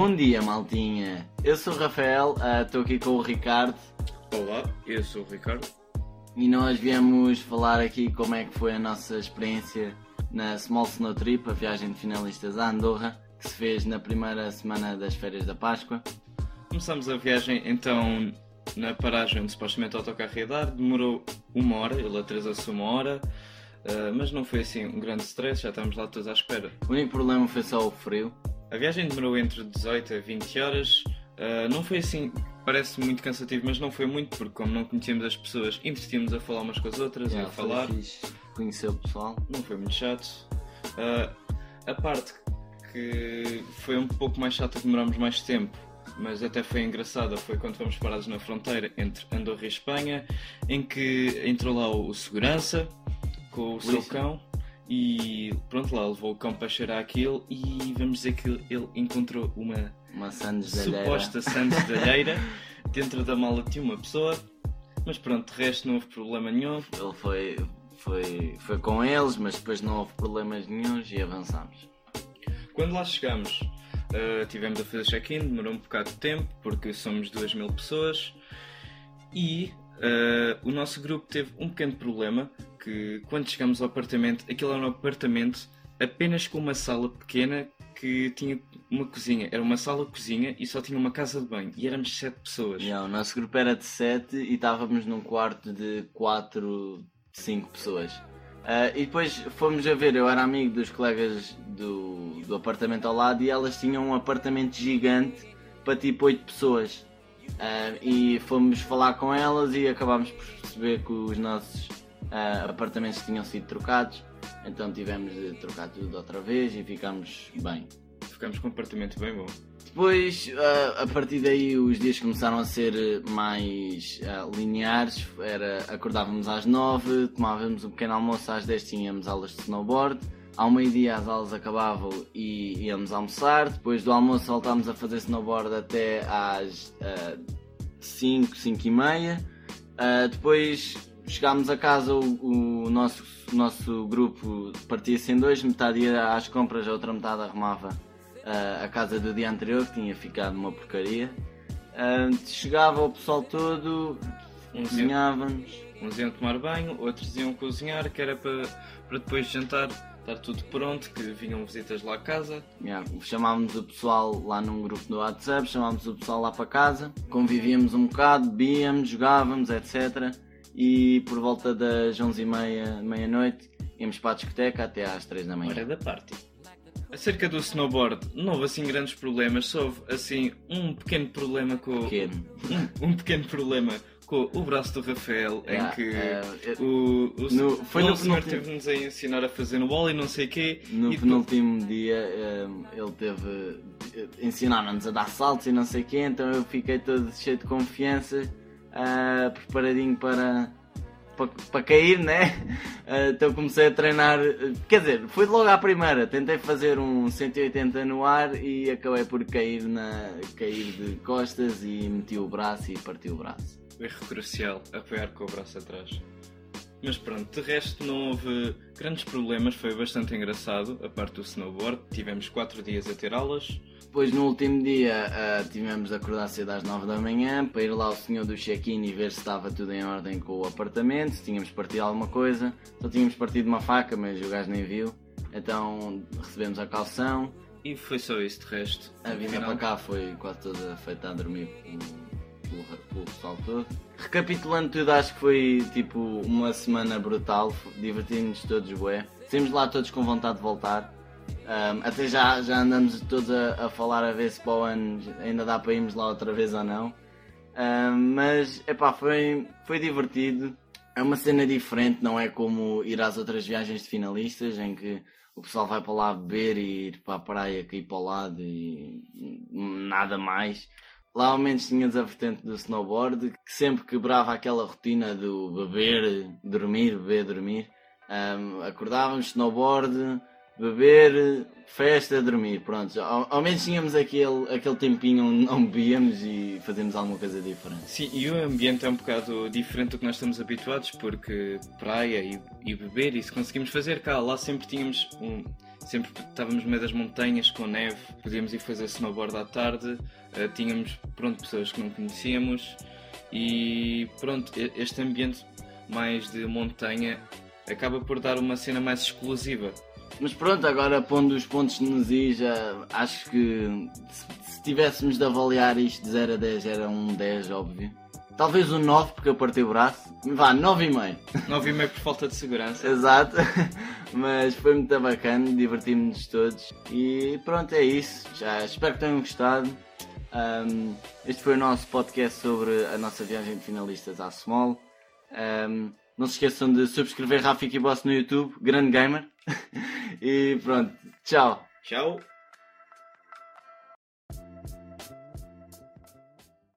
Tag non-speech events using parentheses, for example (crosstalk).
Bom dia, maltinha. Eu sou o Rafael, ah, estou aqui com o Ricardo Olá, eu sou o Ricardo. e nós viemos falar aqui como é que foi a nossa experiência na Small Snow Trip, a viagem de finalistas a Andorra, que se fez na primeira semana das férias da Páscoa. Começamos a viagem então na paragem onde supostamente o autocarro ia dar. Demorou uma hora, ele atrasou-se uma hora, ah, mas não foi assim um grande stress, já estamos lá todos à espera. O único problema foi só o frio. A viagem demorou entre 18 a 20 horas. ah, não foi assim, parece muito cansativo, mas não foi muito, porque como não conhecíamos as pessoas, entretínhamos a falar umas com as outras, Já, a falar. Conhecer o pessoal. não foi muito chato. Ah, a parte que foi um pouco mais chata, demorámos mais tempo, mas até foi engraçada, foi quando fomos parados na fronteira entre Andorra e Espanha, em que entrou lá o segurança com o seu Polícia. cão e pronto, lá levou o cão para cheirar aquilo e vamos dizer que ele encontrou uma Uma suposta Santos de alheira (laughs) dentro da mala tinha uma pessoa, mas pronto, de resto não houve problema nenhum. Ele foi, foi, foi com eles, mas depois não houve problemas nenhums e avançámos. Quando lá chegamos, uh, tivemos a fazer check-in, demorou um bocado de tempo, porque somos 2 mil pessoas. E uh, o nosso grupo teve um pequeno problema, que quando chegamos ao apartamento, aquilo era um apartamento apenas com uma sala pequena que tinha uma cozinha. Era uma sala-cozinha e só tinha uma casa de banho. E éramos 7 pessoas. Já, o nosso grupo era de 7 e estávamos num quarto de 4, 5 pessoas. Ah, e depois fomos a ver, eu era amigo dos colegas do, do apartamento ao lado e elas tinham um apartamento gigante para tipo 8 pessoas. Ah, e fomos falar com elas e acabámos por perceber que os nossos ah, apartamentos tinham sido trocados. Então tivemos de trocar tudo outra vez e ficámos bem. Ficamos com um apartamento bem bom. Depois, ah, a partir daí, os dias começaram a ser mais ah, lineares. Era, acordávamos às 9, tomávamos um pequeno almoço, às 10 tínhamos aulas de snowboard. Ao meio-dia as aulas acabavam e íamos almoçar. Depois do almoço voltámos a fazer snowboard até às ah, 5, 5 e meia. Ah, depois chegámos a casa, o, o nosso, o nosso grupo partia-se em dois, metade ia às compras, a outra metade arrumava ah, a casa do dia anterior, que tinha ficado uma porcaria. Ah, chegava o pessoal todo, iam, cozinhávamos. uns iam tomar banho, outros iam cozinhar, que era para, para depois de jantar estar tudo pronto, que vinham visitas lá à casa. Yeah, chamávamos o pessoal lá num grupo do WhatsApp, chamávamos o pessoal lá para casa, convivíamos um bocado, bebíamos, jogávamos, etc. E por volta das 11h30, meia-noite, íamos para a discoteca até às 3 da manhã. Hora da party. Acerca do snowboard, não houve assim grandes problemas, só houve assim um pequeno problema com Pequeno. Um, um pequeno problema com o braço do Rafael, Yeah, em que eh, o, o, no- foi o no senhor teve-nos a ensinar a fazer no wall e não sei o quê. No penúltimo dia um, ele teve. ensinaram-nos a dar saltos e não sei o quê, então eu fiquei todo cheio de confiança, ah, preparadinho para, para, para cair, né? Ah, então comecei a treinar. Quer dizer, foi logo à primeira, tentei fazer um 180 no ar e acabei por cair, na, cair de costas e meti o braço e parti o braço. erro crucial, apoiar com o braço atrás. Mas pronto, de resto não houve grandes problemas, foi bastante engraçado a parte do snowboard. Tivemos 4 dias a ter aulas. Depois no último dia ah, tivemos de acordar cedo às 9 da manhã para ir lá ao senhor do check-in e ver se estava tudo em ordem com o apartamento, se tínhamos partido alguma coisa. Só tínhamos partido uma faca, mas o gajo nem viu. Então recebemos a calção. E foi só isso, de resto. A vinda para cá foi quase toda feita a dormir pelo, pelo, pessoal todo. Recapitulando tudo, acho que foi tipo uma semana brutal, divertimos-nos todos bué. Saímos lá todos com vontade de voltar. Um, até já, já andamos todos a, a falar a ver se para o ano ainda dá para irmos lá outra vez ou não. Um, mas epá, foi, foi divertido. É uma cena diferente, não é como ir às outras viagens de finalistas em que o pessoal vai para lá beber e ir para a praia cair para o lado e nada mais. Lá ao menos tinhas a vertente do snowboard que sempre quebrava aquela rotina do beber, dormir, beber, dormir. Um, acordávamos, snowboard, beber, festa, dormir. Pronto, ao, ao menos tínhamos aquele, aquele tempinho onde não bebíamos e fazíamos alguma coisa diferente. Sim, e o ambiente é um bocado diferente do que nós estamos habituados, porque praia e, e beber, isso conseguimos fazer cá. Lá sempre tínhamos um. sempre estávamos no meio das montanhas com neve, podíamos ir fazer snowboard à tarde, uh, tínhamos pronto, pessoas que não conhecíamos e pronto, este ambiente mais de montanha acaba por dar uma cena mais exclusiva. Mas pronto, agora pondo os pontos nos i, já acho que se, se tivéssemos de avaliar isto de 0 a 10 era um 10, óbvio. Talvez um 9 porque eu parti o braço. Vá, 9,5. 9,5 por falta de segurança. Exato. (laughs) Mas foi muito bacana, divertimos-nos todos. E pronto, é isso. Já espero que tenham gostado. Um, este foi o nosso podcast sobre a nossa viagem de finalistas à Small. Um, não se esqueçam de subscrever Rafiki Boss no YouTube, grande gamer. (laughs) e pronto, tchau. Tchau.